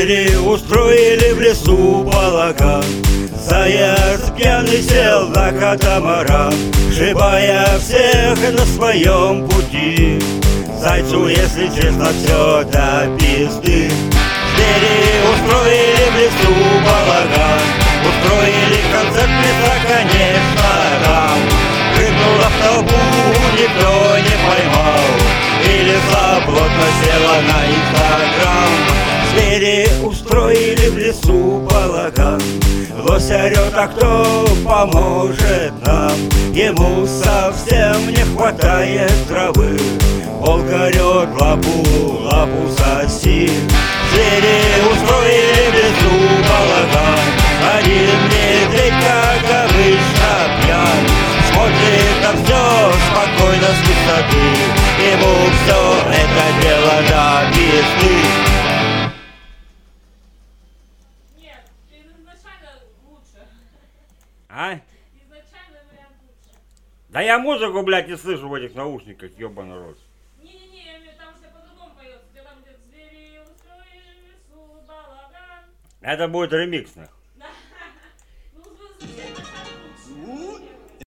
Звери устроили в лесу балаган Заяц пьяный сел на катамаран Шибая всех на своем пути. Зайцу, если честно, все до пизды. Звери устроили в лесу балаган Устроили концерт леса, конечно, там. Прыгнула в толпу, никто не поймал И леса плотно села на инстаграм устроили в лесу балаган. Лось орет, а кто поможет нам? Ему совсем не хватает травы. Волк орет, лапу, лапу соси. Звери устроили в лесу балаган. Один медведь, как обычно, пьян. Смотрит на все спокойно с высоты. Ему все это дело до пизды А? Да я музыку, блядь, не слышу в этих наушниках, ёбаный рот. Не-не-не, я имею- там все по-другому поется. Где там где звери устроили в лесу балаган. Это будет ремикс, нахуй.